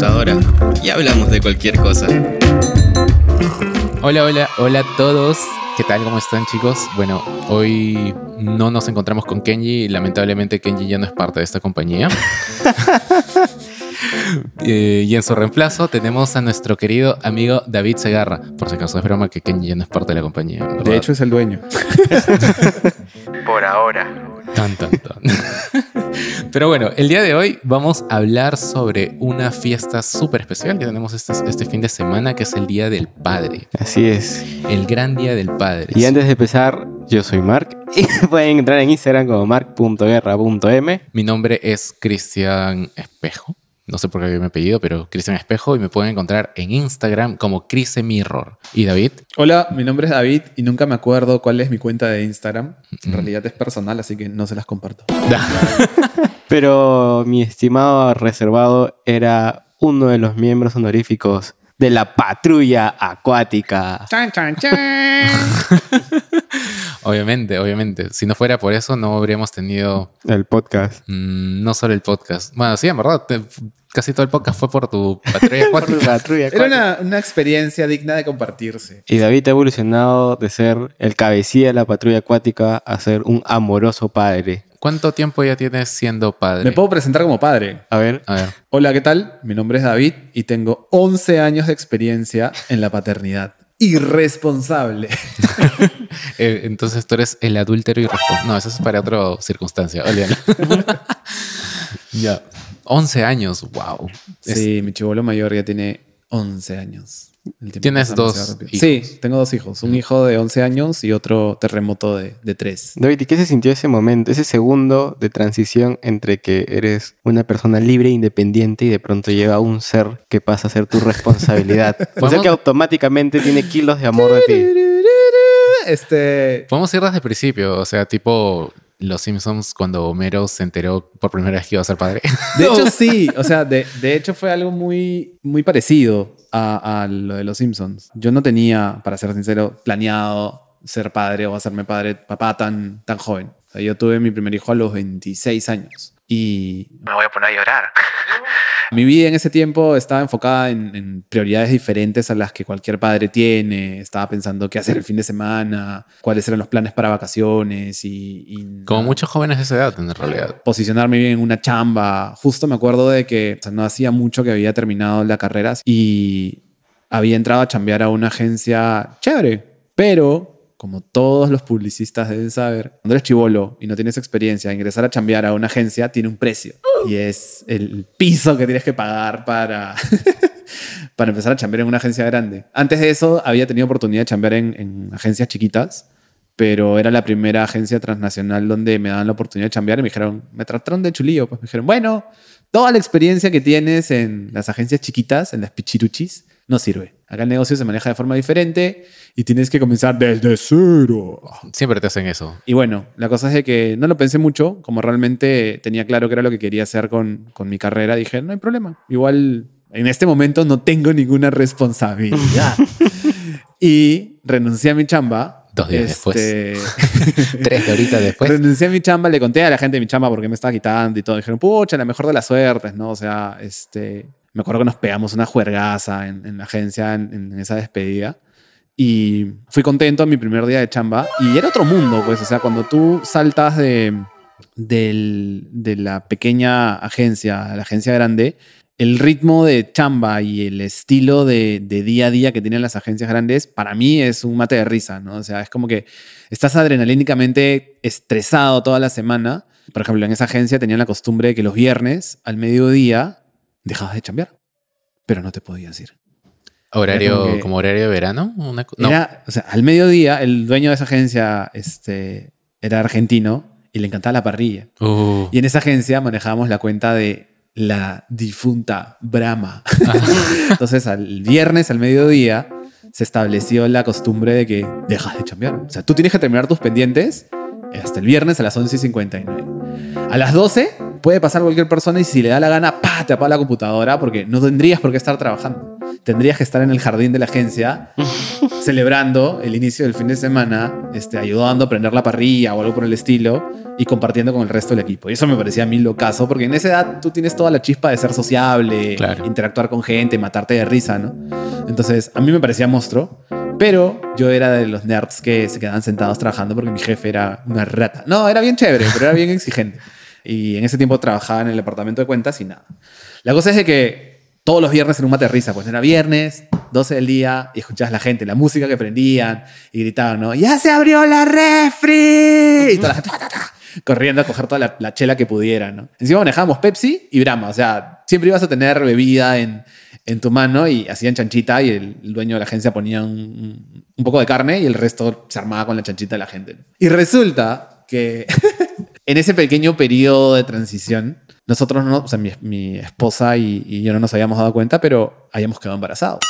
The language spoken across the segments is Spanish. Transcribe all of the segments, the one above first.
computadora y hablamos de cualquier cosa. Hola, hola, hola a todos. ¿Qué tal? ¿Cómo están chicos? Bueno, hoy no nos encontramos con Kenji. Lamentablemente Kenji ya no es parte de esta compañía. Eh, y en su reemplazo tenemos a nuestro querido amigo David Segarra. Por si acaso es broma que Kenji ya no es parte de la compañía. ¿verdad? De hecho, es el dueño. Por ahora. Tan, tan, tan. Pero bueno, el día de hoy vamos a hablar sobre una fiesta súper especial que tenemos este, este fin de semana, que es el Día del Padre. Así es. El gran Día del Padre. Y antes de empezar, yo soy Mark. Y pueden entrar en Instagram como mark.guerra.m. Mi nombre es Cristian Espejo. No sé por qué mi apellido, pero Cristian Espejo. Y me pueden encontrar en Instagram como Crise Mirror. ¿Y David? Hola, mi nombre es David y nunca me acuerdo cuál es mi cuenta de Instagram. En Mm. realidad es personal, así que no se las comparto. Pero mi estimado reservado era uno de los miembros honoríficos de la patrulla acuática. Chan, chan, chan. Obviamente, obviamente. Si no fuera por eso, no habríamos tenido El podcast. mm, no solo el podcast. Bueno, sí, en verdad, te- casi todo el podcast fue por tu patrulla acuática. patrulla Era una, una experiencia digna de compartirse. Y David ha evolucionado de ser el cabecilla de la patrulla acuática a ser un amoroso padre. ¿Cuánto tiempo ya tienes siendo padre? Me puedo presentar como padre. A ver, A ver. Hola, ¿qué tal? Mi nombre es David y tengo 11 años de experiencia en la paternidad. Irresponsable. Eh, entonces tú eres el adúltero y No, eso es para otra circunstancia. Olvídalo. ya. 11 años, wow. Es- Sí, mi chivolo mayor ya tiene 11 años. ¿Tienes dos hijos? Sí, tengo dos hijos. Un hijo de 11 años y otro terremoto de, de 3. David, ¿y qué se sintió ese momento, ese segundo de transición entre que eres una persona libre e independiente y de pronto llega un ser que pasa a ser tu responsabilidad? sea Podemos- que automáticamente tiene kilos de amor de ti. Este, Podemos ir desde el principio, o sea, tipo Los Simpsons cuando Homero se enteró por primera vez que iba a ser padre. De hecho, sí. O sea, de, de hecho fue algo muy, muy parecido a, a lo de los Simpsons. Yo no tenía, para ser sincero, planeado ser padre o hacerme padre, papá tan, tan joven. O sea, yo tuve mi primer hijo a los 26 años. Y Me voy a poner a llorar. mi vida en ese tiempo estaba enfocada en, en prioridades diferentes a las que cualquier padre tiene. Estaba pensando qué hacer el fin de semana, cuáles eran los planes para vacaciones y... y Como muchos jóvenes de esa edad, en realidad. posicionarme bien en una chamba. Justo me acuerdo de que o sea, no hacía mucho que había terminado la carrera y había entrado a chambear a una agencia chévere, pero como todos los publicistas deben saber, cuando eres chivolo y no tienes experiencia, ingresar a chambear a una agencia tiene un precio y es el piso que tienes que pagar para, para empezar a chambear en una agencia grande. Antes de eso había tenido oportunidad de chambear en, en agencias chiquitas, pero era la primera agencia transnacional donde me daban la oportunidad de chambear y me dijeron, me trataron de chulillo, pues me dijeron, bueno, toda la experiencia que tienes en las agencias chiquitas, en las pichiruchis, no sirve. Acá el negocio se maneja de forma diferente y tienes que comenzar desde cero. Siempre te hacen eso. Y bueno, la cosa es de que no lo pensé mucho, como realmente tenía claro que era lo que quería hacer con, con mi carrera, dije, no hay problema. Igual en este momento no tengo ninguna responsabilidad. y renuncié a mi chamba. Dos días después. después. Tres horitas después. Renuncié a mi chamba, le conté a la gente de mi chamba porque me estaba quitando y todo. Dijeron, pucha, la mejor de las suertes, ¿no? O sea, este, me acuerdo que nos pegamos una juergaza en, en la agencia en, en esa despedida. Y fui contento en mi primer día de chamba. Y era otro mundo, pues. O sea, cuando tú saltas de, del- de la pequeña agencia a la agencia grande, el ritmo de chamba y el estilo de, de día a día que tienen las agencias grandes, para mí es un mate de risa, ¿no? O sea, es como que estás adrenalínicamente estresado toda la semana. Por ejemplo, en esa agencia tenían la costumbre de que los viernes al mediodía dejabas de chambear, pero no te podías ir. Horario, Como que- como horario de verano. Una no. Era, o sea, al mediodía, el dueño de esa agencia este, era argentino y le encantaba la parrilla. Uh, Y en esa agencia manejábamos la cuenta de la difunta Brahma. Entonces, al viernes, al mediodía, se estableció la costumbre de que dejas de chambear. O sea, tú tienes que terminar tus pendientes hasta el viernes a las 11 y 59. A las 12 puede pasar cualquier persona y si le da la gana, ¡pa! te apaga la computadora porque no tendrías por qué estar trabajando. Tendrías que estar en el jardín de la agencia celebrando el inicio del fin de semana, este, ayudando a prender la parrilla o algo por el estilo. y compartiendo con el resto del equipo. Y eso me parecía a mí locazo, porque en esa edad tú tienes toda la chispa de ser sociable, Claro. interactuar con gente, matarte de risa, ¿no? Entonces, a mí me parecía monstruo, pero yo era de los nerds que se quedaban sentados trabajando porque mi jefe era una rata. No, era bien chévere, pero era bien exigente. Y en ese tiempo trabajaba en el departamento de cuentas y nada. La cosa es de que todos los viernes en un mate risa, pues era viernes, 12 del día, y escuchabas la gente, la música que prendían y gritaban, ¿no? ¡Ya se abrió la refri! Y toda la gente, corriendo a coger toda la, la chela que pudiera, ¿no? Encima manejábamos Pepsi y Brahma, o sea, siempre ibas a tener bebida en, en tu mano y hacían chanchita y el, dueño de la agencia ponía un poco de carne y el resto se armaba con la chanchita de la gente. Y resulta que en ese pequeño periodo de transición, nosotros no, o sea, mi, mi esposa y, y yo no nos habíamos dado cuenta, pero habíamos quedado embarazados.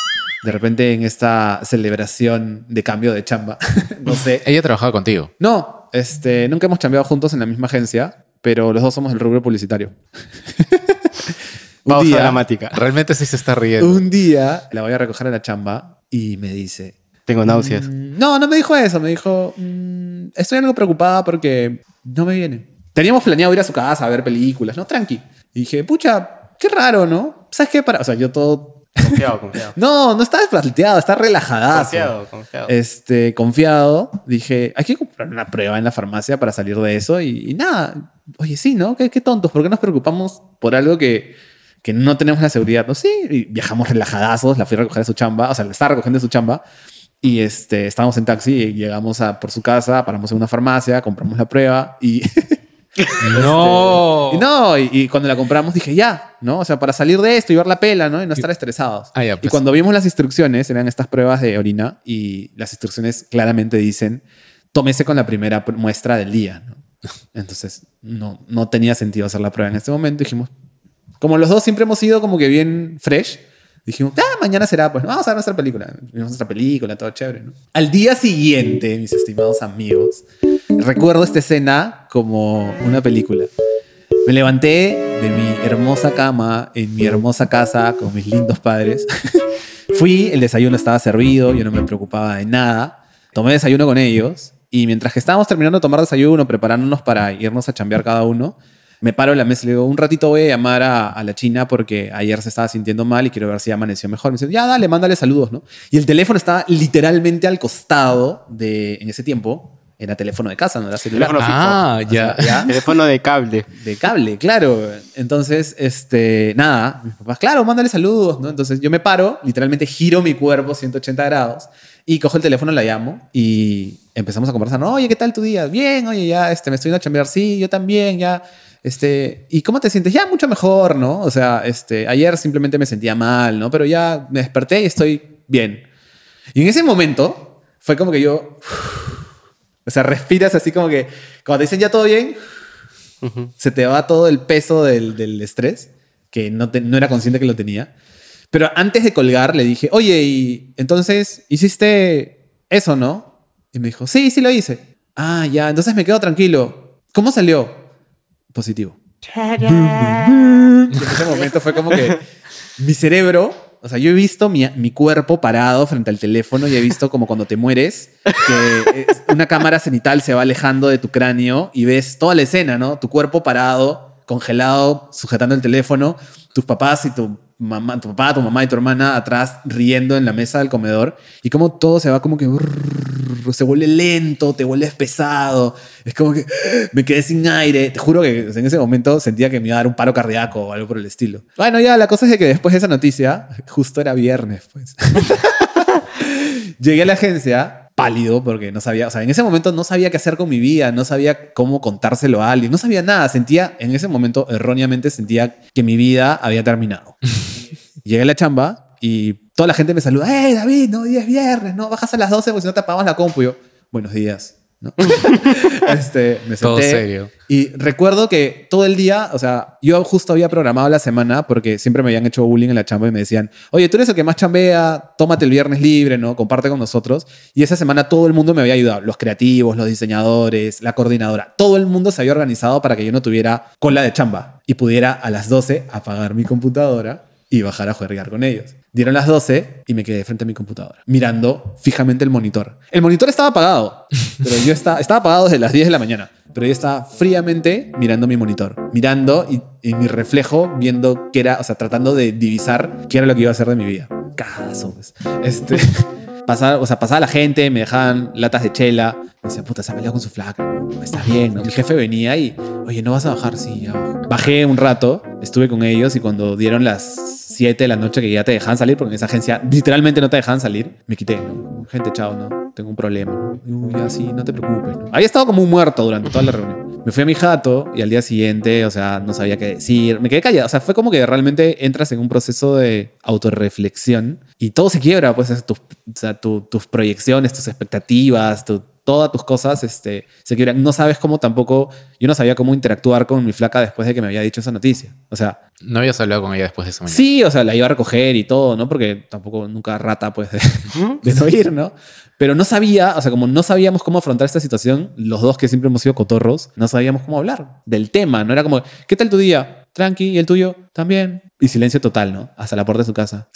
De repente en esta celebración de cambio de chamba, no sé, Ella trabajaba contigo. no, este, nunca hemos chambeado juntos en la misma agencia, pero los dos somos el rubro publicitario. un, Pausa día, dramática. Realmente sí se está riendo. un día la voy a recoger a la chamba y me dice... Tengo náuseas. "Mm, No, no me dijo eso. Me dijo, "Mm, estoy algo preocupada porque no me viene. Teníamos planeado ir a su casa a ver películas, ¿no? Tranqui. Y dije, pucha, qué raro, ¿no? ¿Sabes qué? Para... O sea, yo todo... Confiado, confiado. No, no estaba desplanteado, está relajadazo. Confiado, confiado. este, confiado, dije, hay que comprar una prueba en la farmacia para salir de eso y, y nada. Oye, sí, ¿no? ¿Qué, qué tontos, ¿por qué nos preocupamos por algo que, que no tenemos la seguridad? No, sí, y viajamos relajadazos, la fui a recoger a su chamba, o sea, la estaba recogiendo de su chamba y este, estábamos en taxi y llegamos a, por su casa, paramos en una farmacia, compramos la prueba y... No. y no, y, y cuando la compramos dije, ya, ¿no? O sea, para salir de esto y ver la pela, ¿no? Y no estar estresados. Ah, ya, Y pues. cuando vimos las instrucciones, eran estas pruebas de orina y las instrucciones claramente dicen, tómese con la primera pr- muestra del día, ¿no? Entonces, no, no tenía sentido hacer la prueba en este momento. Dijimos, como los dos siempre hemos sido como que bien fresh, dijimos, ah, mañana será, pues vamos a ver nuestra película. Vimos nuestra película, todo chévere, ¿no? Al día siguiente, mis estimados amigos, recuerdo esta escena como una película. Me levanté de mi hermosa cama en mi hermosa casa con mis lindos padres. Fui, el desayuno estaba servido, yo no me preocupaba de nada. Tomé desayuno con ellos y mientras que estábamos terminando de tomar desayuno, preparándonos para irnos a chambear cada uno, me paro en la mesa y le digo, un ratito voy a llamar a, a la china porque ayer se estaba sintiendo mal y quiero ver si amaneció mejor. Me dice, ya dale, mándale saludos, ¿no? Y el teléfono estaba literalmente al costado de, en ese tiempo, era teléfono de casa, no era celular. Teléfono fijo. Ah, O sea, ya. ya. Teléfono de cable. De cable, claro. Entonces, este, nada, mis papás, claro, mándale saludos, ¿no? Entonces yo me paro, literalmente giro mi cuerpo 180 grados y cojo el teléfono, la llamo y empezamos a conversar. Oye, ¿qué tal tu día? Bien, oye, ya, este, me estoy yendo a chambear. Sí, yo también, ya. Este, ¿y cómo te sientes? Ya mucho mejor, ¿no? O sea, este, ayer simplemente me sentía mal, ¿no? Pero ya me desperté y estoy bien. Y en ese momento fue como que yo, o sea, respiras así como que, cuando te dicen ya todo bien, se te va todo el peso del, del estrés, que no, te- no era consciente que lo tenía. Pero antes de colgar le dije, oye, y entonces hiciste eso, ¿no? Y me dijo, sí, sí lo hice. Ah, ya, entonces me quedo tranquilo. ¿Cómo salió? Positivo. En ese momento fue como que mi cerebro, o sea, yo he visto mi, mi cuerpo parado frente al teléfono y he visto como cuando te mueres, que una cámara cenital se va alejando de tu cráneo y ves toda la escena, ¿no? Tu cuerpo parado, congelado, sujetando el teléfono, tus papás y tu tu papá, tu mamá y tu hermana atrás riendo en la mesa del comedor y como todo se va como que se vuelve lento, te vuelves pesado, es como que me quedé sin aire, te juro que en ese momento sentía que me iba a dar un paro cardíaco o algo por el estilo. Bueno, ya la cosa es que después de esa noticia, justo era viernes, pues. Llegué a la agencia pálido porque no sabía, o sea, en ese momento no sabía qué hacer con mi vida, no sabía cómo contárselo a alguien, no sabía nada, sentía, en ese momento erróneamente sentía que mi vida había terminado. Llegué a la chamba y toda la gente me saluda, ¡Hey David, no, hoy es viernes, no, bajas a las 12 porque si no te apagamos la compu. Y yo, buenos días. ¿No? este, me senté Todo serio. y recuerdo que todo el día, o sea, yo justo había programado la semana porque siempre me habían hecho bullying en la chamba y me decían, oye, tú eres el que más chambea, tómate el viernes libre, ¿no? Comparte con nosotros. Y esa semana todo el mundo me había ayudado, los creativos, los diseñadores, la coordinadora, todo el mundo se había organizado para que yo no tuviera cola de chamba y pudiera a las 12 apagar mi computadora y bajar a jugar con ellos. Dieron las 12 y me quedé frente a mi computadora, mirando fijamente el monitor. El monitor estaba apagado, pero yo estaba, estaba apagado desde las 10 de la mañana, pero yo estaba fríamente mirando mi monitor, mirando y, y mi reflejo viendo qué era, o sea, tratando de divisar qué era lo que iba a hacer de mi vida. Cagazo, pues. Este, pasaba, o sea, pasaba la gente, me dejaban latas de chela, me decían, puta, se ha peleado con su flaca, está bien, ¿no? Mi jefe venía y, oye, ¿no vas a bajar? Sí, ya. Bajé un rato, estuve con ellos y cuando dieron las 7 de la noche que ya te dejaban salir, porque en esa agencia literalmente no te dejaban salir, me quité, ¿no? Gente, chao, ¿no? Tengo un problema, ¿no? "Uy, ya no te preocupes, ¿no? Había estado como un muerto durante toda la reunión. Me fui a mi jato y al día siguiente, o sea, no sabía qué decir. Me quedé callado. O sea, fue como que realmente entras en un proceso de autorreflexión y todo se quiebra, pues, es tus, o tus proyecciones, tus expectativas, tu- todas tus cosas este, se quiebran. No sabes cómo tampoco, yo no sabía cómo interactuar con mi flaca después de que me había dicho esa noticia. O sea, No habías hablado con ella después de esa mañana. Sí, o sea, la iba a recoger y todo, ¿no? Porque tampoco nunca rata, pues, de, de no ir, ¿no? Pero no sabía, o sea, como no sabíamos cómo afrontar esta situación, los dos que siempre hemos sido cotorros, no sabíamos cómo hablar del tema, ¿no? Era como, ¿qué tal tu día? Tranqui, ¿y el tuyo? También. Y silencio total, ¿no? Hasta la puerta de su casa.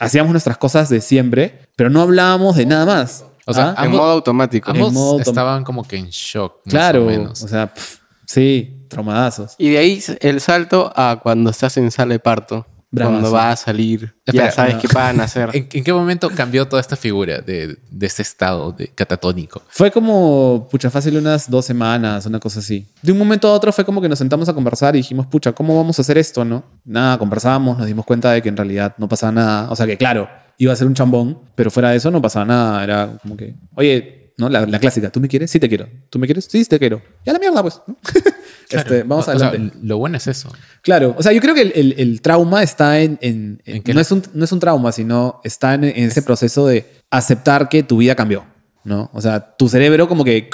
Hacíamos nuestras cosas de siempre, pero no hablábamos de nada más. O sea, ¿Ah? En Ambos- modo automático. Ambos modo tom- estaban como que en shock. más claro, o o, menos. sea, pf, sí, traumadazos. Y de ahí el salto a cuando estás en sala de parto. Bravazo. Cuando va a salir. Espera, ya sabes no. qué van a hacer. ¿En, en qué momento cambió toda esta figura de, de ese estado de catatónico? Fue como, pucha, fácil unas dos semanas, una cosa así. De un momento a otro fue como que nos sentamos a conversar y dijimos, pucha, ¿cómo vamos a hacer esto, no? Nada, conversamos, nos dimos cuenta de que en realidad no pasaba nada. O sea que, claro, iba a ser un chambón, pero fuera de eso no pasaba nada. Era como que, oye, ¿no? La, la clásica, ¿tú me quieres? Sí te quiero. ¿Tú me quieres? Sí, te quiero. Ya la mierda, pues. ¿no? Este, vamos O- o sea, adelante. lo bueno es eso. Claro, o sea, yo creo que el, el- el trauma está en... en- en- ¿En qué no, es un, no es un trauma, sino está en, en ese proceso de aceptar que tu vida cambió, ¿no? O sea, tu cerebro como que...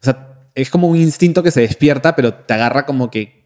O sea, es como un instinto que se despierta, pero te agarra como que...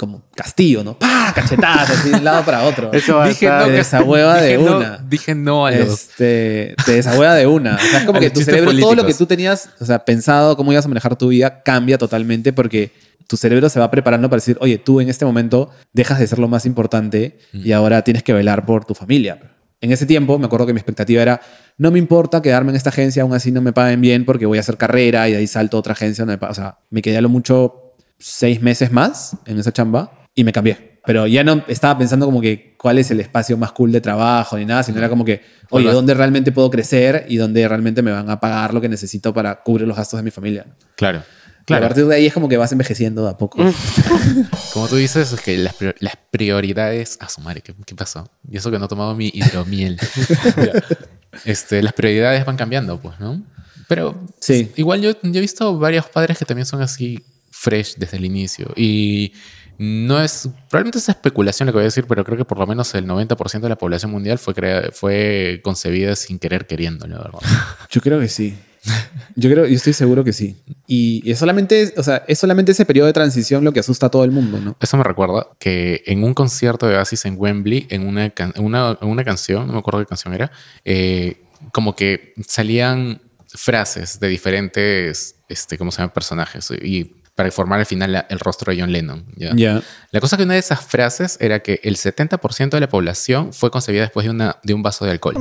Como castillo, ¿no? ¡Pah! Cachetadas, así de un lado para otro. Eso va a Dije estar- no, Te desahueva de dije no- una. dije no a los... Este, te desahueva de una. O sea, es como que tu cerebro, todo lo que tú tenías, o sea, pensado cómo ibas a manejar tu vida, cambia totalmente porque tu cerebro se va preparando para decir, oye, tú en este momento dejas de ser lo más importante y ahora tienes que velar por tu familia. En ese tiempo, me acuerdo que mi expectativa era, no me importa quedarme en esta agencia, aún así no me paguen bien porque voy a hacer carrera y de ahí salto a otra agencia. donde O sea, me quedé a lo mucho seis meses más en esa chamba y me cambié. Pero ya no estaba pensando como que cuál es el espacio más cool de trabajo ni nada, sino era como que, oye. ¿dónde realmente puedo crecer y dónde realmente me van a pagar lo que necesito para cubrir los gastos de mi familia? Claro. Y a Claro. partir de ahí es como que vas envejeciendo de a poco. Como tú dices, es que las, prior- las prioridades. Ah, su madre, ¿qué, qué pasó? Y eso que no he tomado mi hidromiel. Este, las prioridades van cambiando, pues, ¿no? Pero Sí. igual yo, yo he visto varios padres que también son así fresh desde el inicio. Y no es. Probablemente es especulación lo que voy a decir, pero creo que por lo menos el 90% de la población mundial fue, crea- fue concebida sin querer queriendo, la verdad. Yo creo que sí. Yo creo, yo estoy seguro que sí. Y es solamente, o sea, es solamente ese periodo de transición lo que asusta a todo el mundo, ¿no? Eso me recuerda que en un concierto de Oasis en Wembley, en una, can- una, una canción, no me acuerdo qué canción era, eh, como que salían frases de diferentes, este, ¿cómo se llaman? Personajes. Y para formar al final la- el rostro de John Lennon. ¿ya? La cosa que una de esas frases era que el 70% de la población fue concebida después de, una, de un vaso de alcohol.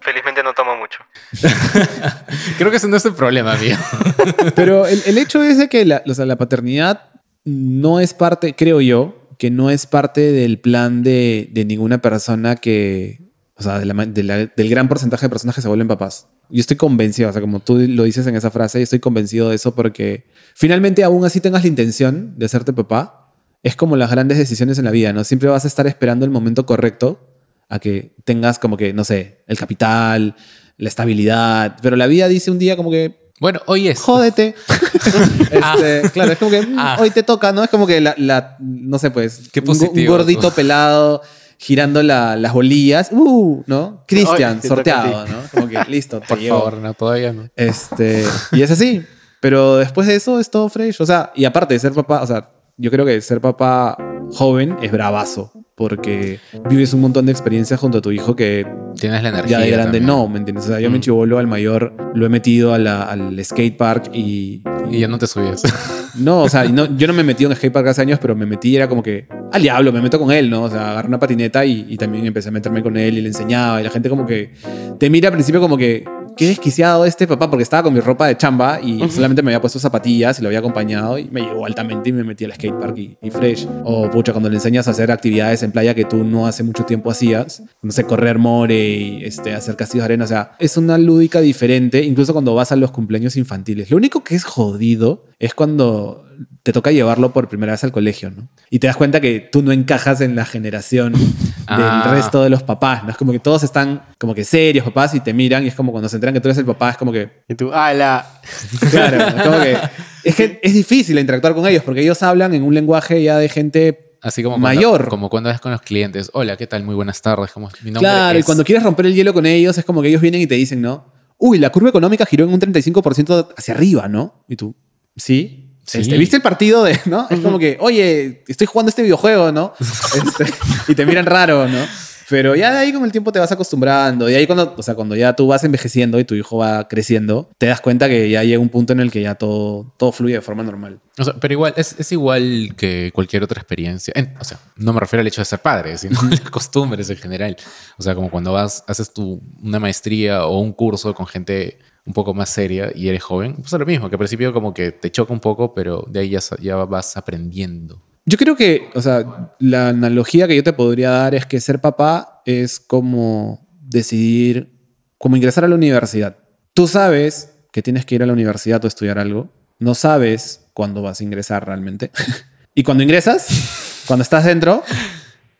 Felizmente no tomo mucho. Creo que ese no es el problema, mío. Pero el, el hecho es de que la, o sea, la paternidad no es parte, creo yo, que no es parte del plan de, de ninguna persona que, o sea, de la ma- de la- del gran porcentaje de personas que se vuelven papás. Yo estoy convencido, o sea, como tú lo dices en esa frase, yo estoy convencido de eso porque finalmente aún así tengas la intención de hacerte papá, es como las grandes decisiones en la vida, ¿no? Siempre vas a estar esperando el momento correcto a que tengas como que, no sé, el capital, la estabilidad, pero la vida dice un día como que, Bueno, hoy es. jódete. Este, Claro, es como que Ah. hoy te toca, ¿no? Es como que la, la- no sé, pues, Qué go- un positivo. gordito pelado girando la- las bolillas. Uh, ¿no? Cristian, Oye, sorteado, ¿no? Como que listo, te Por llevo. favor, no, todavía no. Este, y es así. Pero después de eso es todo fresh. O sea, y aparte de ser papá, o sea, yo creo que ser papá joven es bravazo. Porque vives un montón de experiencias junto a tu hijo que Tienes la energía. ya de grande también. no, ¿me entiendes? O sea, yo Mm. mi chivolo al mayor lo he metido a la- al skate park y, Y ya no te subías. no, o sea, no, yo no me metí en skate park hace años, pero me metí, era como que al diablo, me meto con él, ¿no? O sea, agarré una patineta y, y también empecé a meterme con él y le enseñaba. Y la gente como que te mira al principio como que, qué desquiciado este papá, porque estaba con mi ropa de chamba y solamente me había puesto zapatillas y lo había acompañado y me llevó altamente y me metí al skatepark y, y fresh. O pucha, cuando le enseñas a hacer actividades en playa que tú no hace mucho tiempo hacías, no sé, correr more y este, hacer castillos de arena, o sea, es una lúdica diferente, incluso cuando vas a los cumpleaños infantiles. Lo único que es jodido es cuando te toca llevarlo por primera vez al colegio, ¿no? Y te das cuenta que tú no encajas en la generación Ah. del resto de los papás, ¿no? Es como que todos están como que serios, papás, y te miran y es como cuando se enteran que tú eres el papá, es como que, Y tú, ala. claro, es como que, es que es difícil interactuar con ellos porque ellos hablan en un lenguaje ya de gente Así como mayor. Como cuando vas con los clientes. Hola, ¿qué tal? Muy buenas tardes. Como, mi nombre Claro, y cuando quieres romper el hielo con ellos, es como que ellos vienen y te dicen, ¿no? Uy, la curva económica giró en un 35% hacia arriba, ¿no? Y tú, ¿sí? Sí. Este, ¿Viste el partido de, no? Es como que, oye, estoy jugando este videojuego, ¿no? Este, y te miran raro, ¿no? Pero ya de ahí con el tiempo te vas acostumbrando. Y ahí cuando, o sea, cuando ya tú vas envejeciendo y tu hijo va creciendo, te das cuenta que ya llega un punto en el que ya todo, todo fluye de forma normal. O sea, pero igual, es, es igual que cualquier otra experiencia. En- o sea, no me refiero al hecho de ser padre, sino las costumbres en general. O sea, como cuando vas, haces tu, una maestría o un curso con gente un poco más seria y eres joven, es lo mismo, que al principio como que te choca un poco, pero de ahí ya, ya vas aprendiendo. Yo creo que, o sea, la analogía que yo te podría dar es que ser papá es como decidir, como ingresar a la universidad. Tú sabes que tienes que ir a la universidad o estudiar algo. No sabes cuándo vas a ingresar realmente. y cuando ingresas, cuando estás dentro,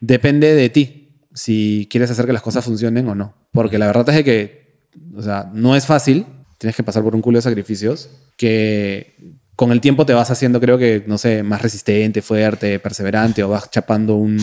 depende de ti si quieres hacer que las cosas funcionen o no. Porque la verdad es que, o sea, no es fácil. Tienes que pasar por un culo de sacrificios que con el tiempo te vas haciendo, creo que, no sé, más resistente, fuerte, perseverante o vas chapando un,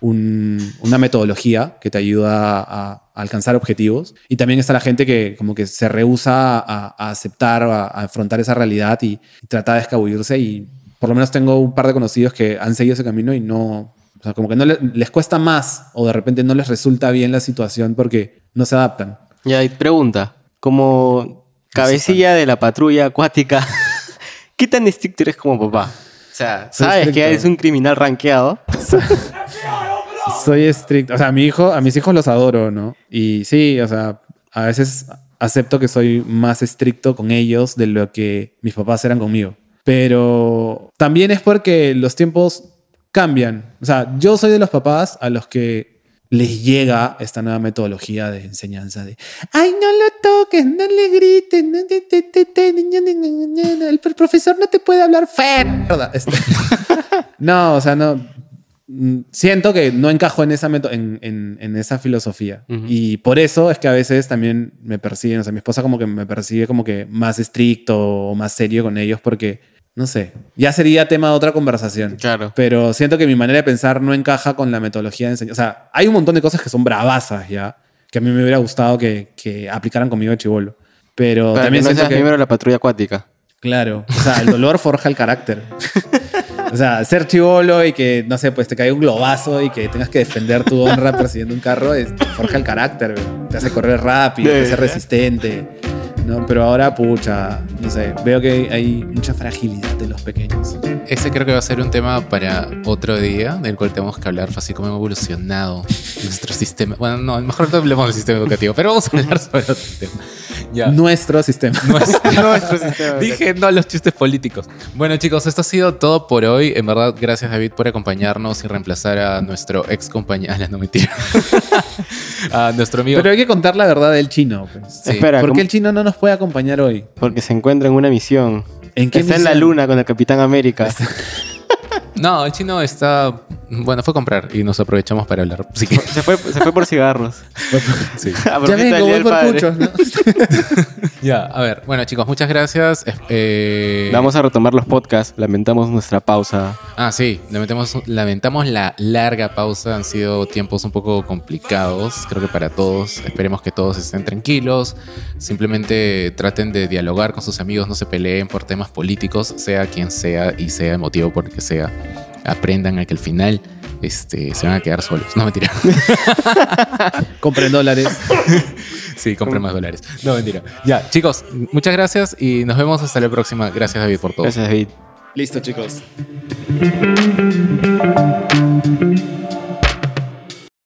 un- una metodología que te ayuda a, alcanzar objetivos. Y también está la gente que como que se rehúsa a, aceptar a, a afrontar esa realidad y, trata de escabullirse y por lo menos tengo un par de conocidos que han seguido ese camino y no, o sea, como que no le- les cuesta más o de repente no les resulta bien la situación porque no se adaptan. Ya, y pregunta. Como cabecilla de la patrulla acuática, ¿qué tan estricto eres como papá? O sea, Soy sabes que estricto. eres un criminal rankeado. Soy estricto. O sea, a mi hijo, a mis hijos los adoro, ¿no? Y sí, o sea, a veces acepto que soy más estricto con ellos de lo que mis papás eran conmigo. Pero también es porque los tiempos cambian. O sea, yo soy de los papás a los que les llega esta nueva metodología de enseñanza de ay no lo toques no le grites no te- te- te- te- ña, ña, ña, ña, ña, el profesor no te puede hablar fe mierda". Este- no o sea no mm, siento que no encajo en esa, meto- en, en- en esa filosofía. Ujú. Y por eso es que a veces también me persiguen, o sea, mi esposa como que me persigue como que más estricto o más serio con ellos porque, no sé, ya sería tema de otra conversación. Claro. Pero siento que mi manera de pensar no encaja con la metodología de enseñanza. O sea, hay un montón de cosas que son bravasas ya, que a mí me hubiera gustado que, que aplicaran conmigo de chivolo. Pero Para también que no siento seas que... de la patrulla acuática. Claro, o sea, el dolor forja el carácter. O sea, ser chivolo y que, no sé, pues te caiga un globazo y que tengas que defender tu honra persiguiendo un carro, es- forja el carácter, te hace correr rápido, te hace resistente. ¿No? Pero ahora, pucha, no sé, veo que hay mucha fragilidad de los pequeños. Ese creo que va a ser un tema para otro día, del cual tenemos que hablar, así como hemos evolucionado nuestro sistema. Bueno, no, a lo mejor no hablemos del sistema educativo, pero vamos a hablar sobre otro tema. Ya. Nuestro sistema. Nuestro- Dije no a los chistes políticos. Bueno, chicos, esto ha sido todo por hoy. En verdad, gracias, David, por acompañarnos y reemplazar a nuestro ex compañero. No, mentira. a nuestro amigo. Pero hay que contar la verdad del chino. Pues. Sí. Espera, ¿Por qué el chino no nos puede acompañar hoy? Porque se encuentra en una misión. ¿En qué Está en la luna con el Capitán América. No, el chino está. Bueno, fue a comprar y nos aprovechamos para hablar. Así que, se, fue, se fue por cigarros. sí. A Ya vengo, voy por Padre. muchos, ¿no? Ya, a ver. Bueno, chicos, muchas gracias. Eh, Vamos a retomar los podcasts. Lamentamos nuestra pausa. Ah, sí, lamentamos, lamentamos la larga pausa. Han sido tiempos un poco complicados, creo que para todos. Esperemos que todos estén tranquilos. Simplemente traten de dialogar con sus amigos, no se peleen por temas políticos, sea quien sea y sea el motivo por el que sea. Aprendan a que al final este, se van a quedar solos. No, mentira. Compren dólares. Sí, compren más dólares. No, mentira. Ya, chicos, muchas gracias y nos vemos hasta la próxima. Gracias, David, por todo. Gracias, David. Listo, chicos.